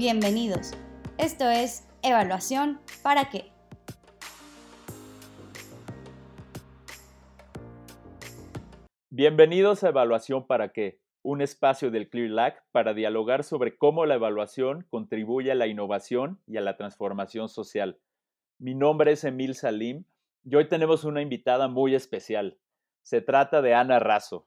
Bienvenidos. Esto es Evaluación para qué. Bienvenidos a Evaluación para qué, un espacio del ClearLac para dialogar sobre cómo la evaluación contribuye a la innovación y a la transformación social. Mi nombre es Emil Salim y hoy tenemos una invitada muy especial. Se trata de Ana Razo.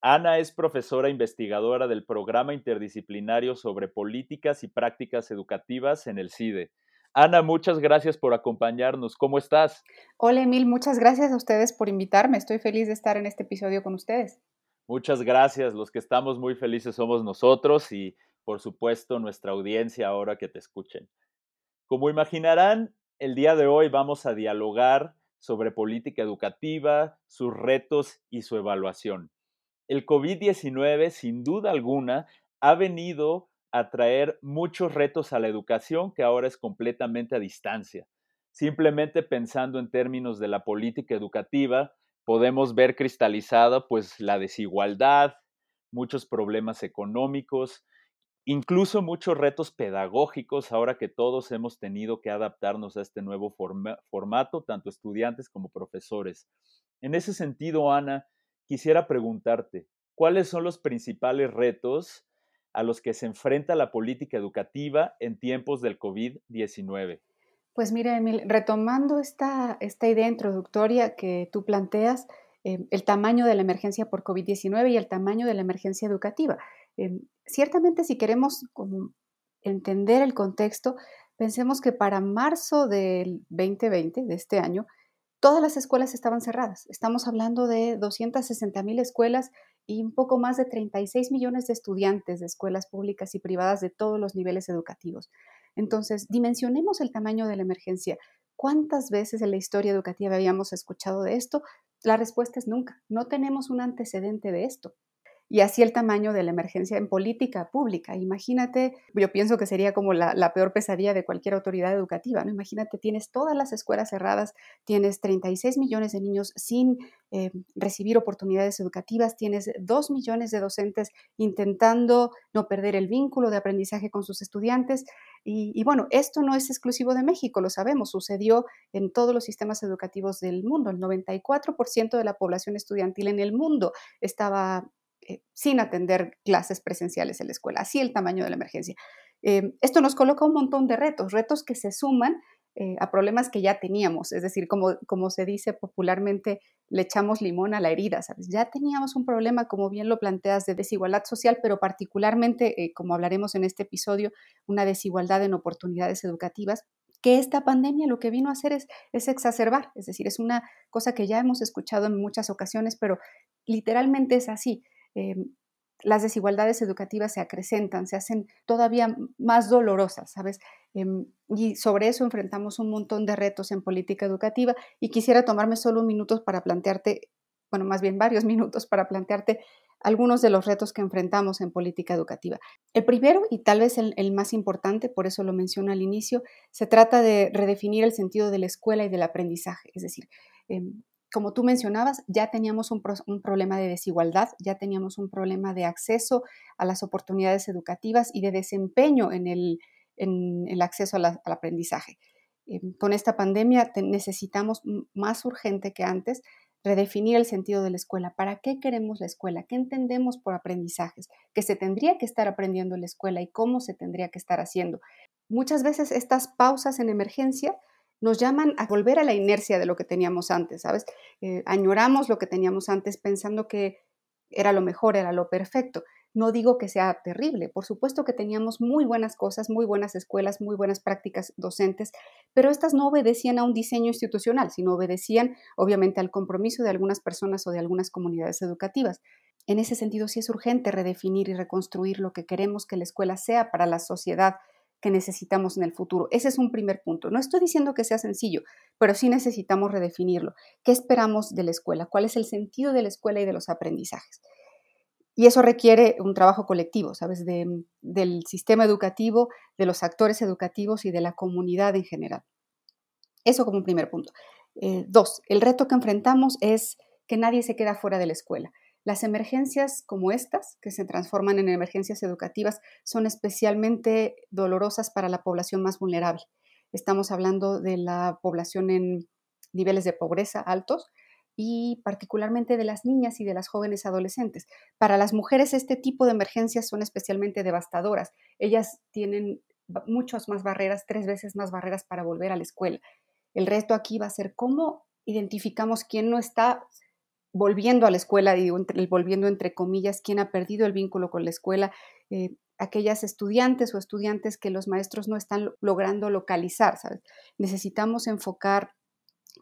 Ana es profesora investigadora del Programa Interdisciplinario sobre Políticas y Prácticas Educativas en el CIDE. Ana, muchas gracias por acompañarnos. ¿Cómo estás? Hola Emil, muchas gracias a ustedes por invitarme. Estoy feliz de estar en este episodio con ustedes. Muchas gracias. Los que estamos muy felices somos nosotros y, por supuesto, nuestra audiencia ahora que te escuchen. Como imaginarán, el día de hoy vamos a dialogar sobre política educativa, sus retos y su evaluación el COVID-19 sin duda alguna ha venido a traer muchos retos a la educación que ahora es completamente a distancia. Simplemente pensando en términos de la política educativa, podemos ver cristalizada pues la desigualdad, muchos problemas económicos, incluso muchos retos pedagógicos ahora que todos hemos tenido que adaptarnos a este nuevo formato, tanto estudiantes como profesores. En ese sentido, Ana, quisiera preguntarte, ¿cuáles son los principales retos a los que se enfrenta la política educativa en tiempos del COVID-19? Pues mire, Emil, retomando esta, esta idea introductoria que tú planteas, eh, el tamaño de la emergencia por COVID-19 y el tamaño de la emergencia educativa. Eh, ciertamente, si queremos entender el contexto, pensemos que para marzo del 2020, de este año, todas las escuelas estaban cerradas. Estamos hablando de 260 mil escuelas y un poco más de 36 millones de estudiantes de escuelas públicas y privadas de todos los niveles educativos. Entonces, dimensionemos el tamaño de la emergencia. ¿Cuántas veces en la historia educativa habíamos escuchado de esto? La respuesta es nunca. No tenemos un antecedente de esto y así el tamaño de la emergencia en política pública. Imagínate, yo pienso que sería como la, peor pesadilla de cualquier autoridad educativa, ¿no? Imagínate, tienes todas las escuelas cerradas, tienes 36 millones de niños sin eh, recibir oportunidades educativas, tienes 2 millones de docentes intentando no perder el vínculo de aprendizaje con sus estudiantes. Y, y bueno, esto no es exclusivo de México, lo sabemos, sucedió en todos los sistemas educativos del mundo. El 94% de la población estudiantil en el mundo estaba eh, sin atender clases presenciales en la escuela, así el tamaño de la emergencia. Eh, esto nos coloca un montón de retos, retos que se suman eh, a problemas que ya teníamos, es decir, como, como se dice popularmente, le echamos limón a la herida. Ya teníamos un problema, como bien lo planteas, de desigualdad social, pero particularmente, como hablaremos en este episodio, una desigualdad en oportunidades educativas que esta pandemia lo que vino a hacer es, exacerbar, es decir, es una cosa que ya hemos escuchado en muchas ocasiones, pero literalmente es así. Em, las desigualdades educativas se acrecentan, se hacen todavía más dolorosas, ¿sabes? Em, y sobre eso enfrentamos un montón de retos en política educativa y quisiera tomarme solo minutos para plantearte, bueno, más bien varios minutos para plantearte algunos de los retos que enfrentamos en política educativa. El primero, y tal vez el, más importante, por eso lo menciono al inicio, se trata de redefinir el sentido de la escuela y del aprendizaje. Es decir, em, como tú mencionabas, ya teníamos un, problema de desigualdad, ya teníamos un problema de acceso a las oportunidades educativas y de desempeño en el, acceso al aprendizaje. Em, con esta pandemia necesitamos más urgente que antes redefinir el sentido de la escuela. ¿Para qué queremos la escuela? ¿Qué entendemos por aprendizajes? ¿Qué se tendría que estar aprendiendo en la escuela y cómo se tendría que estar haciendo? Muchas veces estas pausas en emergencia nos llaman a volver a la inercia de lo que teníamos antes, ¿sabes? Eh, añoramos lo que teníamos antes pensando que era lo mejor, era lo perfecto. No digo que sea terrible, por supuesto que teníamos muy buenas cosas, muy buenas escuelas, muy buenas prácticas docentes, pero estas no obedecían a un diseño institucional, sino obedecían obviamente al compromiso de algunas personas o de algunas comunidades educativas. En ese sentido, sí es urgente redefinir y reconstruir lo que queremos que la escuela sea para la sociedad que necesitamos en el futuro. Ese es un primer punto. No estoy diciendo que sea sencillo, pero sí necesitamos redefinirlo. ¿Qué esperamos de la escuela? ¿Cuál es el sentido de la escuela y de los aprendizajes? Y eso requiere un trabajo colectivo, ¿sabes? del sistema educativo, de los actores educativos y de la comunidad en general. Eso como primer punto. Eh, dos, el reto que enfrentamos es que nadie se queda fuera de la escuela. Las emergencias como estas, que se transforman en emergencias educativas, son especialmente dolorosas para la población más vulnerable. Estamos hablando de la población en niveles de pobreza altos y particularmente de las niñas y de las jóvenes adolescentes. Para las mujeres este tipo de emergencias son especialmente devastadoras. Ellas tienen muchas más barreras, tres veces más barreras para volver a la escuela. El resto aquí va a ser cómo identificamos quién no está volviendo a la escuela, digo, volviendo entre comillas, quién ha perdido el vínculo con la escuela, eh, aquellas estudiantes o estudiantes que los maestros no están logrando localizar. Necesitamos enfocar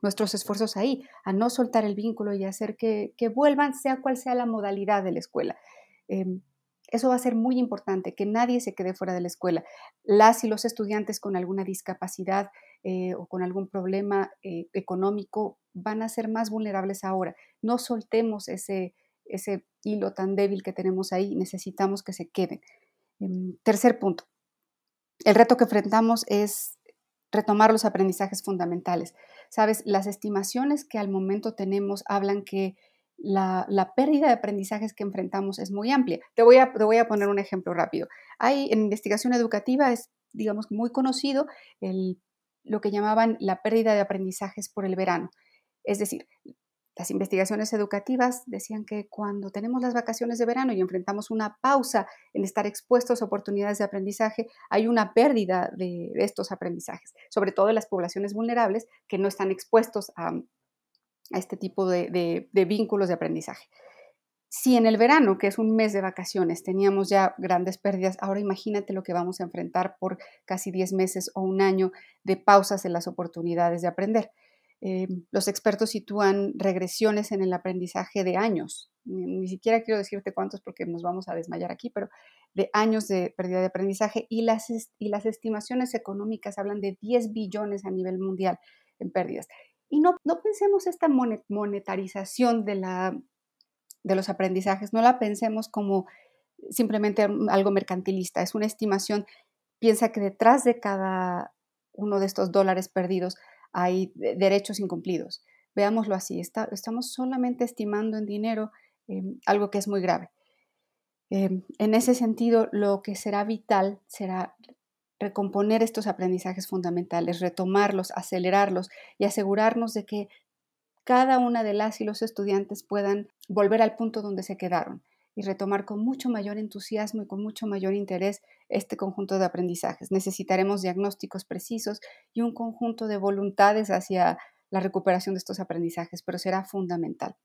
nuestros esfuerzos ahí, a no soltar el vínculo y hacer que, vuelvan, sea cual sea la modalidad de la escuela. Em, eso va a ser muy importante, que nadie se quede fuera de la escuela. Las y los estudiantes con alguna discapacidad eh, o con algún problema eh, económico van a ser más vulnerables ahora. No soltemos ese, ese hilo tan débil que tenemos ahí, necesitamos que se queden. Em, tercer punto, el reto que enfrentamos es retomar los aprendizajes fundamentales. Sabes, las estimaciones que al momento tenemos hablan que la, pérdida de aprendizajes que enfrentamos es muy amplia. Te voy, a, te voy a poner un ejemplo rápido. Hay en investigación educativa, es, digamos, muy conocido el, lo que llamaban la pérdida de aprendizajes por el verano. Es decir, las investigaciones educativas decían que cuando tenemos las vacaciones de verano y enfrentamos una pausa en estar expuestos a oportunidades de aprendizaje, hay una pérdida de, estos aprendizajes, sobre todo en las poblaciones vulnerables que no están expuestos a, a este tipo de, vínculos de aprendizaje. Si en el verano, que es un mes de vacaciones, teníamos ya grandes pérdidas, ahora imagínate lo que vamos a enfrentar por casi 10 meses o un año de pausas en las oportunidades de aprender. Eh, los expertos sitúan regresiones en el aprendizaje de años. Ni, siquiera quiero decirte cuántos porque nos vamos a desmayar aquí, pero de años de pérdida de aprendizaje y las, y las estimaciones económicas hablan de 10 billones a nivel mundial en pérdidas. Y no, no pensemos esta monetarización de, la, de los aprendizajes, no la pensemos como simplemente algo mercantilista, es una estimación. Piensa que detrás de cada uno de estos dólares perdidos hay derechos incumplidos. Veámoslo así, estamos solamente estimando en dinero em, algo que es muy grave. Em, en ese sentido, lo que será vital será recomponer estos aprendizajes fundamentales, retomarlos, acelerarlos y asegurarnos de que cada una de las y los estudiantes puedan volver al punto donde se quedaron y retomar con mucho mayor entusiasmo y con mucho mayor interés este conjunto de aprendizajes. Necesitaremos diagnósticos precisos y un conjunto de voluntades hacia la recuperación de estos aprendizajes, pero será fundamental.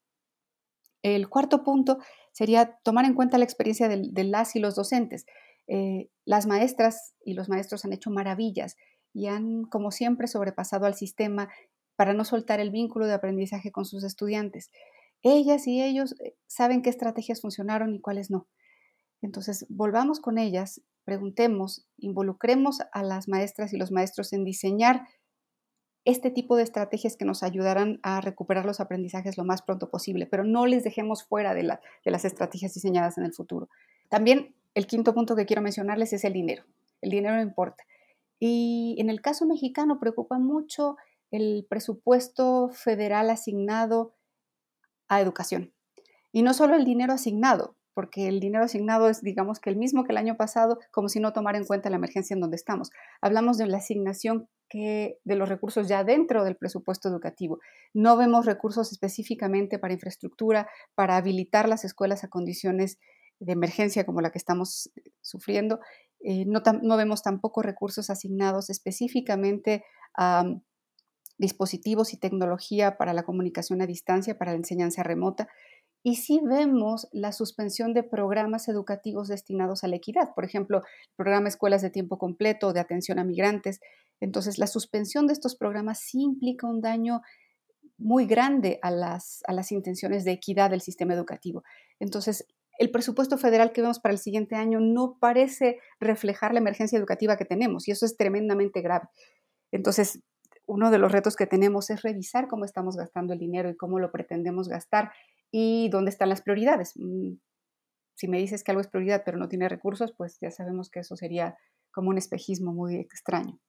El cuarto punto sería tomar en cuenta la experiencia de, las y los docentes. Eh, las maestras y los maestros han hecho maravillas y han, como siempre, sobrepasado al sistema para no soltar el vínculo de aprendizaje con sus estudiantes. Ellas y ellos eh, saben qué estrategias funcionaron y cuáles no. Entonces, volvamos con ellas, preguntemos, involucremos a las maestras y los maestros en diseñar este tipo de estrategias que nos ayudarán a recuperar los aprendizajes lo más pronto posible, pero no les dejemos fuera de, de las estrategias diseñadas en el futuro. También el quinto punto que quiero mencionarles es el dinero. El dinero no importa. Y en el caso mexicano preocupa mucho el presupuesto federal asignado a educación. Y no solo el dinero asignado, porque el dinero asignado es, digamos, que el mismo que el año pasado, como si no tomara en cuenta la emergencia en donde estamos. Hablamos de la asignación que, de los recursos ya dentro del presupuesto educativo. No vemos recursos específicamente para infraestructura, para habilitar las escuelas a condiciones de emergencia como la que estamos sufriendo. Eh, no, no, vemos tampoco recursos asignados específicamente a dispositivos y tecnología para la comunicación a distancia, para la enseñanza remota. Y sí vemos la suspensión de programas educativos destinados a la equidad, por ejemplo, el programa Escuelas de Tiempo Completo de Atención a Migrantes. Entonces, la suspensión de estos programas sí implica un daño muy grande a las, a las intenciones de equidad del sistema educativo. Entonces, el presupuesto federal que vemos para el siguiente año no parece reflejar la emergencia educativa que tenemos y eso es tremendamente grave. Entonces, uno de los retos que tenemos es revisar cómo estamos gastando el dinero y cómo lo pretendemos gastar y dónde están las prioridades. Mm, si me dices que algo es prioridad pero no tiene recursos, pues ya sabemos que eso sería como un espejismo muy extraño.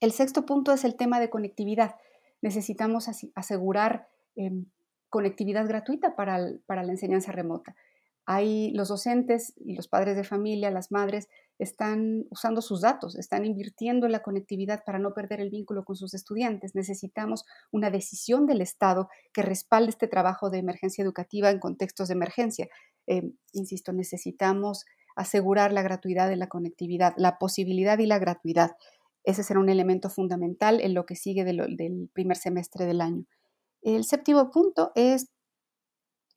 El sexto punto es el tema de conectividad. Necesitamos asegurar em, conectividad gratuita para, para la enseñanza remota. Hay los docentes y los padres de familia, las madres, están usando sus datos, están invirtiendo en la conectividad para no perder el vínculo con sus estudiantes. Necesitamos una decisión del Estado que respalde este trabajo de emergencia educativa en contextos de emergencia. Eh, insisto, necesitamos asegurar la gratuidad de la conectividad, la posibilidad y la gratuidad. Ese será un elemento fundamental en lo que sigue del primer semestre del año. El séptimo punto es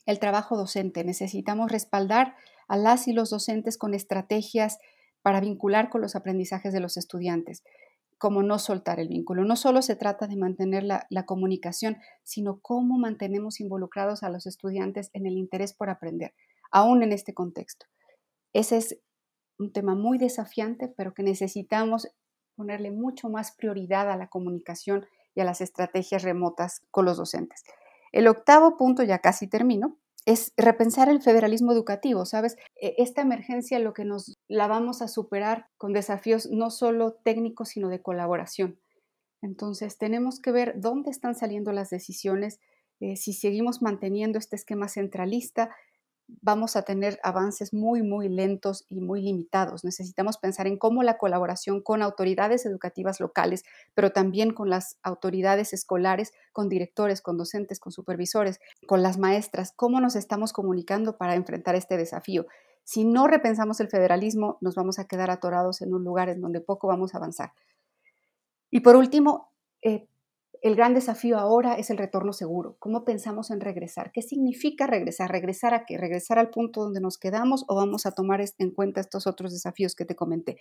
el trabajo docente. Necesitamos respaldar a las y los docentes con estrategias para vincular con los aprendizajes de los estudiantes, como no soltar el vínculo. No solo se trata de mantener la, comunicación, sino cómo mantenemos involucrados a los estudiantes en el interés por aprender, aún en este contexto. Ese es un tema muy desafiante, pero que necesitamos ponerle mucho más prioridad a la comunicación y a las estrategias remotas con los docentes. El octavo punto, ya casi termino, es repensar el federalismo educativo, ¿sabes? E, esta emergencia lo que nos la vamos a superar con desafíos no solo técnicos, sino de colaboración. Entonces, tenemos que ver dónde están saliendo las decisiones, eh, si seguimos manteniendo este esquema centralista, vamos a tener avances muy, muy lentos y muy limitados. Necesitamos pensar en cómo la colaboración con autoridades educativas locales, pero también con las autoridades escolares, con directores, con docentes, con supervisores, con las maestras, cómo nos estamos comunicando para enfrentar este desafío. Si no repensamos el federalismo, nos vamos a quedar atorados en un lugar en donde poco vamos a avanzar. Y por último, eh, el gran desafío ahora es el retorno seguro. ¿Cómo pensamos en regresar? ¿Qué significa regresar? ¿Regresar a qué? ¿Regresar al punto donde nos quedamos o vamos a tomar en cuenta estos otros desafíos que te comenté?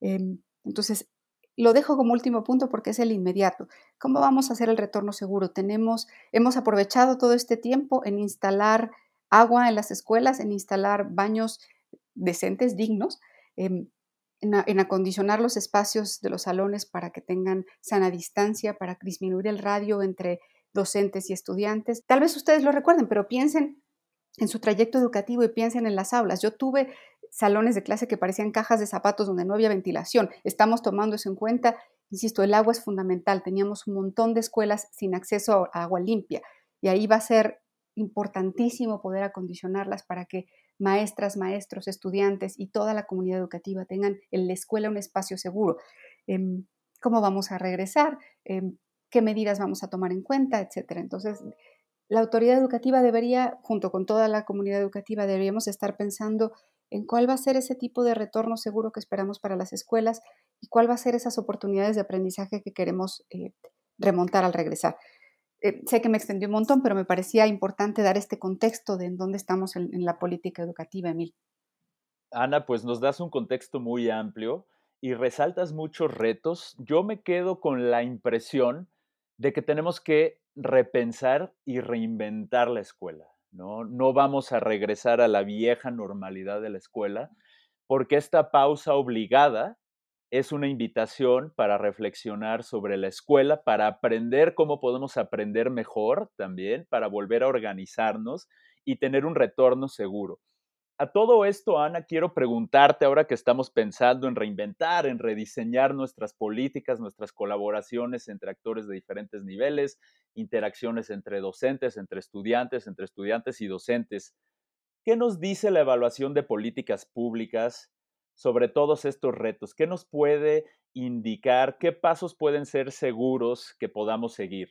Em, entonces, lo dejo como último punto porque es el inmediato. ¿Cómo vamos a hacer el retorno seguro? Tenemos, hemos aprovechado todo este tiempo en instalar agua en las escuelas, en instalar baños decentes, dignos. Em, en, acondicionar los espacios de los salones para que tengan sana distancia, para disminuir el radio entre docentes y estudiantes. Tal vez ustedes lo recuerden, pero piensen en su trayecto educativo y piensen en las aulas. Yo tuve salones de clase que parecían cajas de zapatos donde no había ventilación. Estamos tomando eso en cuenta. Insisto, el agua es fundamental. Teníamos un montón de escuelas sin acceso a agua limpia y ahí va a ser importantísimo poder acondicionarlas para que maestras, maestros, estudiantes y toda la comunidad educativa tengan en la escuela un espacio seguro. Em, ¿Cómo vamos a regresar? Em, ¿Qué medidas vamos a tomar en cuenta? Etcétera. Entonces, la autoridad educativa debería, junto con toda la comunidad educativa, deberíamos estar pensando en cuál va a ser ese tipo de retorno seguro que esperamos para las escuelas y cuál va a ser esas oportunidades de aprendizaje que queremos eh, remontar al regresar. Eh, sé que me extendió un montón, pero me parecía importante dar este contexto de en dónde estamos en, la política educativa, Emil. Ana, pues nos das un contexto muy amplio y resaltas muchos retos. Yo me quedo con la impresión de que tenemos que repensar y reinventar la escuela. ¿no? no vamos a regresar a la vieja normalidad de la escuela porque esta pausa obligada es una invitación para reflexionar sobre la escuela, para aprender cómo podemos aprender mejor también, para volver a organizarnos y tener un retorno seguro. A todo esto, Ana, quiero preguntarte, ahora que estamos pensando en reinventar, en rediseñar nuestras políticas, nuestras colaboraciones entre actores de diferentes niveles, interacciones entre docentes, entre estudiantes, entre estudiantes y docentes, ¿qué nos dice la evaluación de políticas públicas sobre todos estos retos? ¿Qué nos puede indicar? ¿Qué pasos pueden ser seguros que podamos seguir?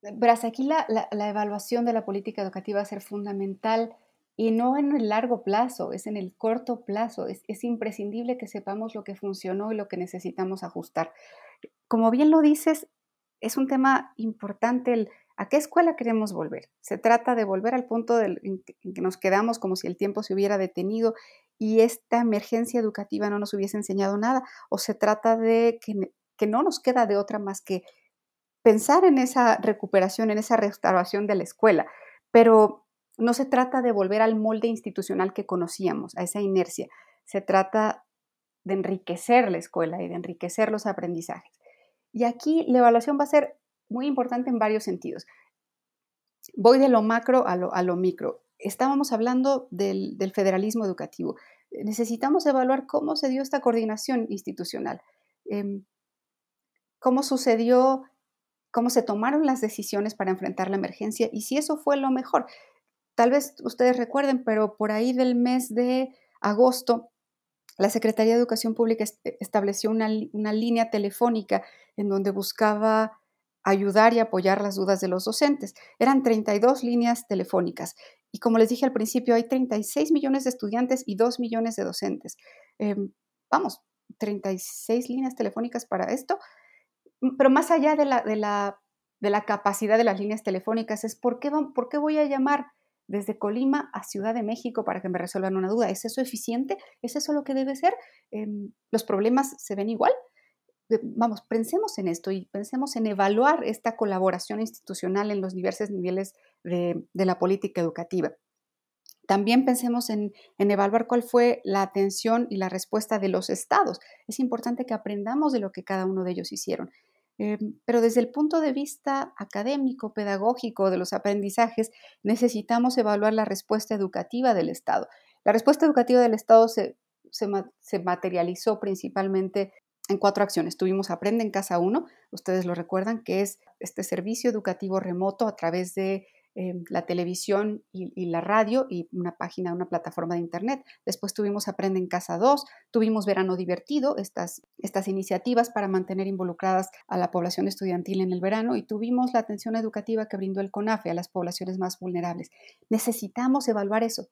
Verás, aquí la, evaluación de la política educativa va a ser fundamental y no en el largo plazo, es en el corto plazo. Es, es, imprescindible que sepamos lo que funcionó y lo que necesitamos ajustar. Como bien lo dices, es un tema importante a qué escuela queremos volver. Se trata de volver al punto en que nos quedamos como si el tiempo se hubiera detenido y esta emergencia educativa no nos hubiese enseñado nada, o se trata de que, no nos queda de otra más que pensar en esa recuperación, en esa restauración de la escuela, pero no se trata de volver al molde institucional que conocíamos, a esa inercia, se trata de enriquecer la escuela y de enriquecer los aprendizajes. Y aquí la evaluación va a ser muy importante en varios sentidos. Voy de lo macro a lo, a lo micro estábamos hablando del, federalismo educativo. Necesitamos evaluar cómo se dio esta coordinación institucional, em, cómo sucedió cómo se tomaron las decisiones para enfrentar la emergencia y si eso fue lo mejor. Tal vez ustedes recuerden, pero por ahí del mes de agosto, la Secretaría de Educación Pública estableció una, una línea telefónica en donde buscaba ayudar y apoyar las dudas de los docentes. Eran 32 líneas telefónicas y como les dije al principio, hay 36 millones de estudiantes y 2 millones de docentes. Em, vamos, 36 líneas telefónicas para esto, mm, pero más allá de la, de la, de la capacidad de las líneas telefónicas es ¿por qué, por qué voy a llamar desde Colima a Ciudad de México para que me resuelvan una duda? ¿Es eso eficiente? ¿Es eso lo que debe ser? Em, ¿Los problemas se ven igual? Vamos, pensemos en esto y pensemos en evaluar esta colaboración institucional en los diversos niveles de, la política educativa. También pensemos en, evaluar cuál fue la atención y la respuesta de los estados. Es importante que aprendamos de lo que cada uno de ellos hicieron. Eh, pero desde el punto de vista académico, pedagógico, de los aprendizajes, necesitamos evaluar la respuesta educativa del Estado. La respuesta educativa del Estado se, se materializó principalmente en cuatro acciones. Tuvimos Aprende en Casa 1, ustedes lo recuerdan, que es este servicio educativo remoto a través de eh, la televisión y, la radio y una página, una plataforma de internet. Después tuvimos Aprende en Casa 2, tuvimos Verano Divertido, estas, estas iniciativas para mantener involucradas a la población estudiantil en el verano y tuvimos la atención educativa que brindó el CONAFE a las poblaciones más vulnerables. Necesitamos evaluar eso,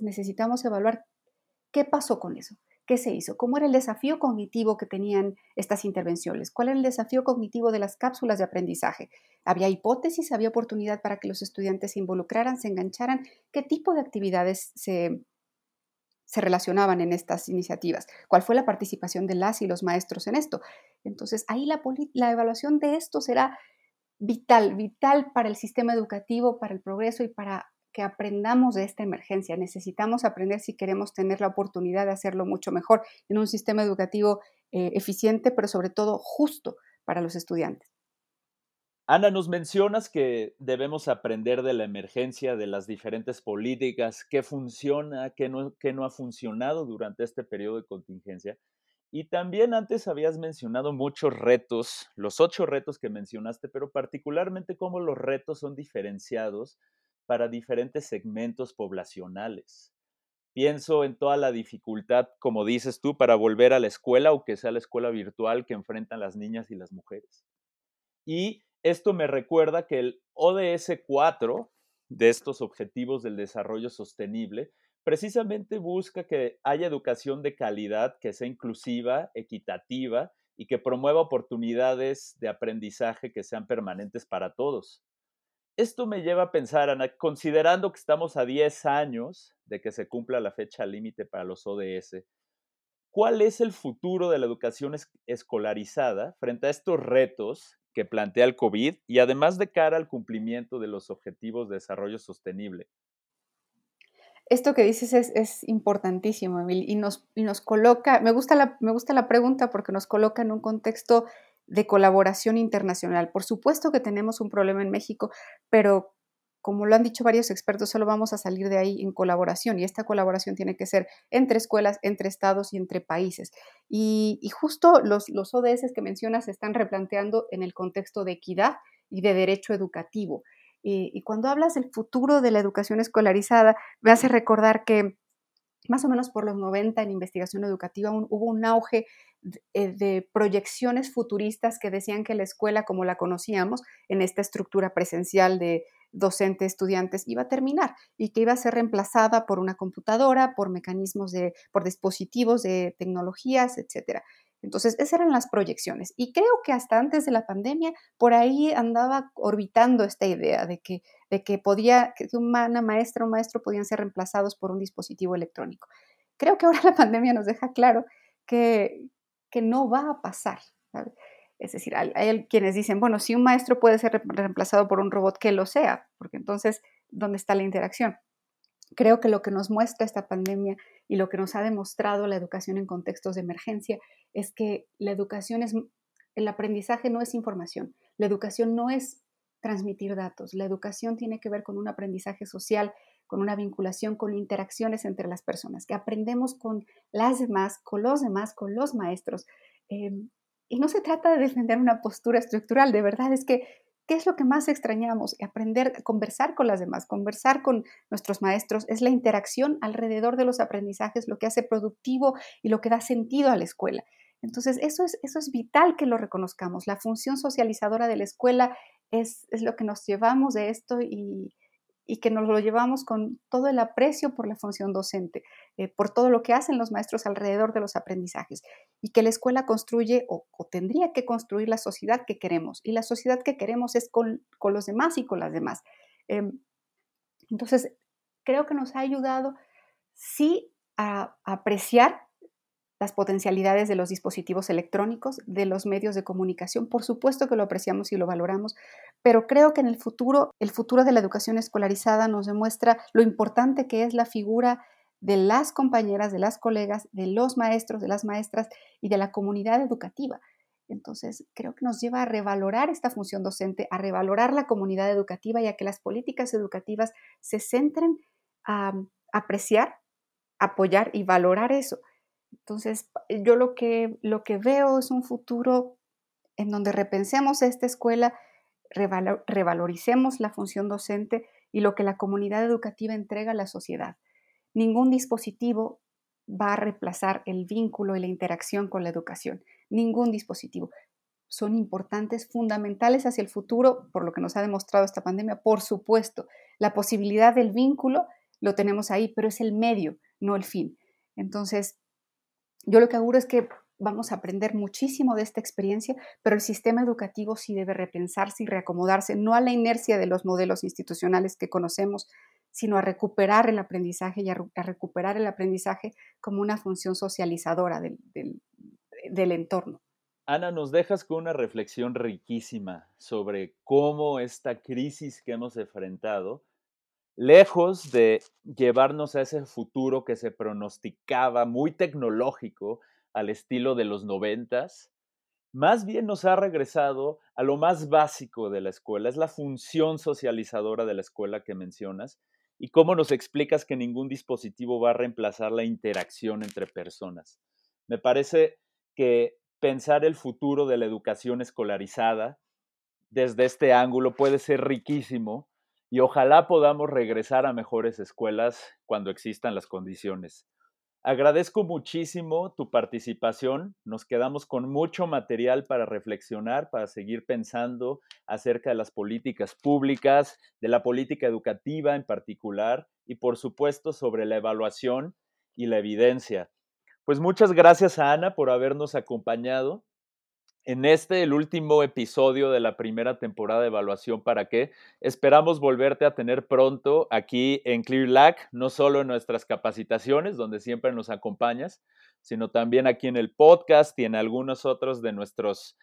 necesitamos evaluar qué pasó con eso. ¿Qué se hizo? ¿Cómo era el desafío cognitivo que tenían estas intervenciones? ¿Cuál era el desafío cognitivo de las cápsulas de aprendizaje? ¿Había hipótesis? ¿Había oportunidad para que los estudiantes se involucraran, se engancharan? ¿Qué tipo de actividades se, se relacionaban en estas iniciativas? ¿Cuál fue la participación de las y los maestros en esto? Entonces, ahí la, la evaluación de esto será vital, vital para el sistema educativo, para el progreso y para que aprendamos de esta emergencia. Necesitamos aprender si queremos tener la oportunidad de hacerlo mucho mejor en un sistema educativo eh, eficiente, pero sobre todo justo para los estudiantes. Ana, nos mencionas que debemos aprender de la emergencia, de las diferentes políticas, qué funciona, qué no, qué no ha funcionado durante este periodo de contingencia. Y también antes habías mencionado muchos retos, los ocho retos que mencionaste, pero particularmente cómo los retos son diferenciados para diferentes segmentos poblacionales. Pienso en toda la dificultad, como dices tú, para volver a la escuela, aunque sea la escuela virtual que enfrentan las niñas y las mujeres. Y esto me recuerda que el ODS 4 de estos Objetivos del Desarrollo Sostenible precisamente busca que haya educación de calidad, que sea inclusiva, equitativa y que promueva oportunidades de aprendizaje que sean permanentes para todos. Esto me lleva a pensar, Ana, considerando que estamos a 10 años de que se cumpla la fecha límite para los ODS, ¿cuál es el futuro de la educación escolarizada frente a estos retos que plantea el COVID y además de cara al cumplimiento de los objetivos de desarrollo sostenible? Esto que dices es, importantísimo, Emil, y nos, coloca, me gusta la pregunta porque nos coloca en un contexto de colaboración internacional. Por supuesto que tenemos un problema en México, pero como lo han dicho varios expertos, solo vamos a salir de ahí en colaboración y esta colaboración tiene que ser entre escuelas, entre estados y entre países. Y, justo los, ODS que mencionas se están replanteando en el contexto de equidad y de derecho educativo. Y cuando hablas del futuro de la educación escolarizada, me hace recordar que más o menos por los 90 en investigación educativa hubo un auge eh, de, proyecciones futuristas que decían que la escuela como la conocíamos en esta estructura presencial de docente, estudiantes, iba a terminar y que iba a ser reemplazada por una computadora, por mecanismos de, por dispositivos de tecnologías, etcétera. Entonces, esas eran las proyecciones. Y creo que hasta antes de la pandemia, por ahí andaba orbitando esta idea de que, de que podía, que una maestra o un maestro podían ser reemplazados por un dispositivo electrónico. Creo que ahora la pandemia nos deja claro que, que no va a pasar. Es decir, hay, quienes dicen, bueno, si un maestro puede ser reemplazado por un robot, que lo sea, porque entonces, ¿dónde está la interacción? Creo que lo que nos muestra esta pandemia y lo que nos ha demostrado la educación en contextos de emergencia es que la educación es, el aprendizaje no es información, la educación no es transmitir datos, la educación tiene que ver con un aprendizaje social, con una vinculación, con interacciones entre las personas, que aprendemos con las demás, con los demás, con los maestros. Em, y no se trata de defender una postura estructural, de verdad es que, ¿qué es lo que más extrañamos? Aprender a conversar con las demás, conversar con nuestros maestros, es la interacción alrededor de los aprendizajes lo que hace productivo y lo que da sentido a la escuela. Entonces, eso es, eso es vital que lo reconozcamos. La función socializadora de la escuela es, es lo que nos llevamos de esto y, y que nos lo llevamos con todo el aprecio por la función docente, eh, por todo lo que hacen los maestros alrededor de los aprendizajes y que la escuela construye o, tendría que construir la sociedad que queremos. Y la sociedad que queremos es con, los demás y con las demás. Em, entonces, creo que nos ha ayudado, sí, a apreciar las potencialidades de los dispositivos electrónicos, de los medios de comunicación. Por supuesto que lo apreciamos y lo valoramos, pero creo que en el futuro, el futuro de la educación escolarizada nos demuestra lo importante que es la figura de las compañeras, de las colegas, de los maestros, de las maestras y de la comunidad educativa. Entonces, creo que nos lleva a revalorar esta función docente, a revalorar la comunidad educativa y a que las políticas educativas se centren a apreciar, apoyar y valorar eso entonces, yo lo que, lo que veo es un futuro en donde repensemos esta escuela, revaloricemos la función docente y lo que la comunidad educativa entrega a la sociedad. Ningún dispositivo va a reemplazar el vínculo y la interacción con la educación. Ningún dispositivo. Son importantes, fundamentales hacia el futuro, por lo que nos ha demostrado esta pandemia, por supuesto. La posibilidad del vínculo lo tenemos ahí, pero es el medio, no el fin. Entonces, yo lo que auguro es que vamos a aprender muchísimo de esta experiencia, pero el sistema educativo sí debe repensarse y reacomodarse, no a la inercia de los modelos institucionales que conocemos, sino a recuperar el aprendizaje y a, recuperar el aprendizaje como una función socializadora del, del entorno. Ana, nos dejas con una reflexión riquísima sobre cómo esta crisis que hemos enfrentado lejos de llevarnos a ese futuro que se pronosticaba muy tecnológico al estilo de los noventas, más bien nos ha regresado a lo más básico de la escuela, es la función socializadora de la escuela que mencionas y cómo nos explicas que ningún dispositivo va a reemplazar la interacción entre personas. Me parece que pensar el futuro de la educación escolarizada desde este ángulo puede ser riquísimo y ojalá podamos regresar a mejores escuelas cuando existan las condiciones. Agradezco muchísimo tu participación. Nos quedamos con mucho material para reflexionar, para seguir pensando acerca de las políticas públicas, de la política educativa en particular y por supuesto sobre la evaluación y la evidencia. Pues muchas gracias a Ana por habernos acompañado en este, el último episodio de la primera temporada de Evaluación para qué. Esperamos volverte a tener pronto aquí en ClearLac, no solo en nuestras capacitaciones, donde siempre nos acompañas, sino también aquí en el podcast y en algunos otros de nuestros,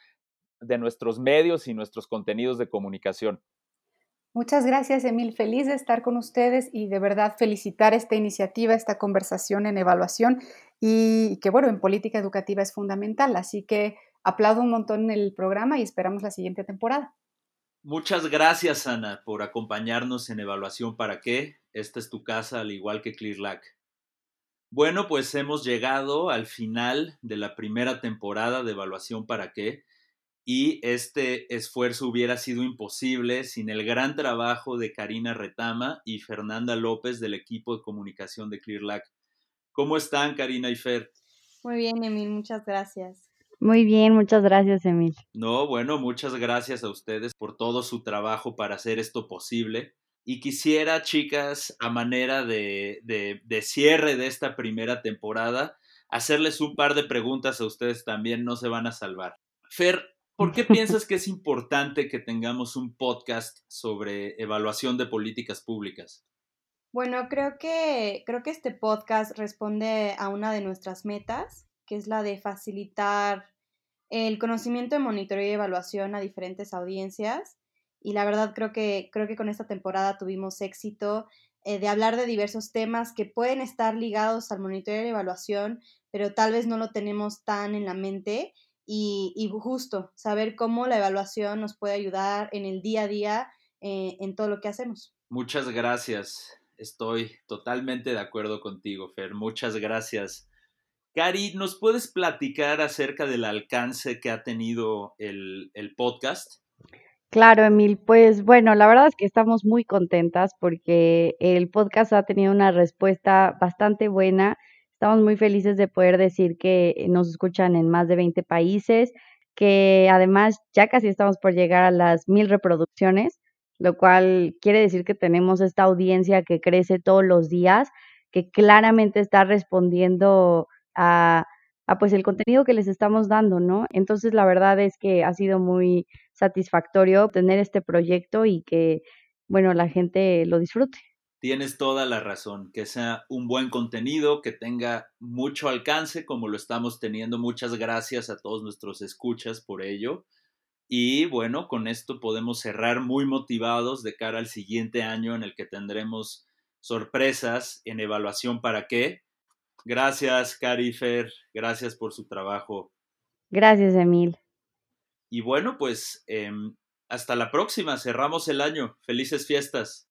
de nuestros medios y nuestros contenidos de comunicación. Muchas gracias, Emil. Feliz de estar con ustedes y de verdad felicitar esta iniciativa, esta conversación en evaluación y que, bueno, en política educativa es fundamental. Así que aplaudo un montón el programa y esperamos la siguiente temporada. Muchas gracias, Ana, por acompañarnos en Evaluación para qué. Esta es tu casa, al igual que ClearLac. Bueno, pues hemos llegado al final de la primera temporada de Evaluación para qué. Y este esfuerzo hubiera sido imposible sin el gran trabajo de Karina Retama y Fernanda López del equipo de comunicación de ClearLac. ¿Cómo están, Karina y Fer? Muy bien, Emil, muchas gracias. Muy bien, muchas gracias, Emil. No, bueno, muchas gracias a ustedes por todo su trabajo para hacer esto posible. Y quisiera, chicas, a manera de, de, cierre de esta primera temporada, hacerles un par de preguntas a ustedes también, no se van a salvar. Fer, ¿por qué piensas que es importante que tengamos un podcast sobre evaluación de políticas públicas? Bueno, creo que, creo que este podcast responde a una de nuestras metas, que es la de facilitar el conocimiento de monitoreo y evaluación a diferentes audiencias. Y la verdad creo que, creo que con esta temporada tuvimos éxito eh, de hablar de diversos temas que pueden estar ligados al monitoreo y evaluación, pero tal vez no lo tenemos tan en la mente. Y, justo saber cómo la evaluación nos puede ayudar en el día a día eh, en todo lo que hacemos. Muchas gracias. Estoy totalmente de acuerdo contigo, Fer. Muchas gracias Cari, ¿nos puedes platicar acerca del alcance que ha tenido el, el podcast? Claro, Emil. Pues bueno, la verdad es que estamos muy contentas porque el podcast ha tenido una respuesta bastante buena. Estamos muy felices de poder decir que nos escuchan en más de 20 países, que además ya casi estamos por llegar a las mil reproducciones, lo cual quiere decir que tenemos esta audiencia que crece todos los días, que claramente está respondiendo a, pues el contenido que les estamos dando, ¿no? Entonces la verdad es que ha sido muy satisfactorio tener este proyecto y que, bueno, la gente lo disfrute. Tienes toda la razón, que sea un buen contenido, que tenga mucho alcance como lo estamos teniendo. Muchas gracias a todos nuestros escuchas por ello. Y bueno, con esto podemos cerrar muy motivados de cara al siguiente año en el que tendremos sorpresas en evaluación para qué, Gracias, Carifer. Gracias por su trabajo. Gracias, Emil. Y bueno, pues em, hasta la próxima. Cerramos el año. Felices fiestas.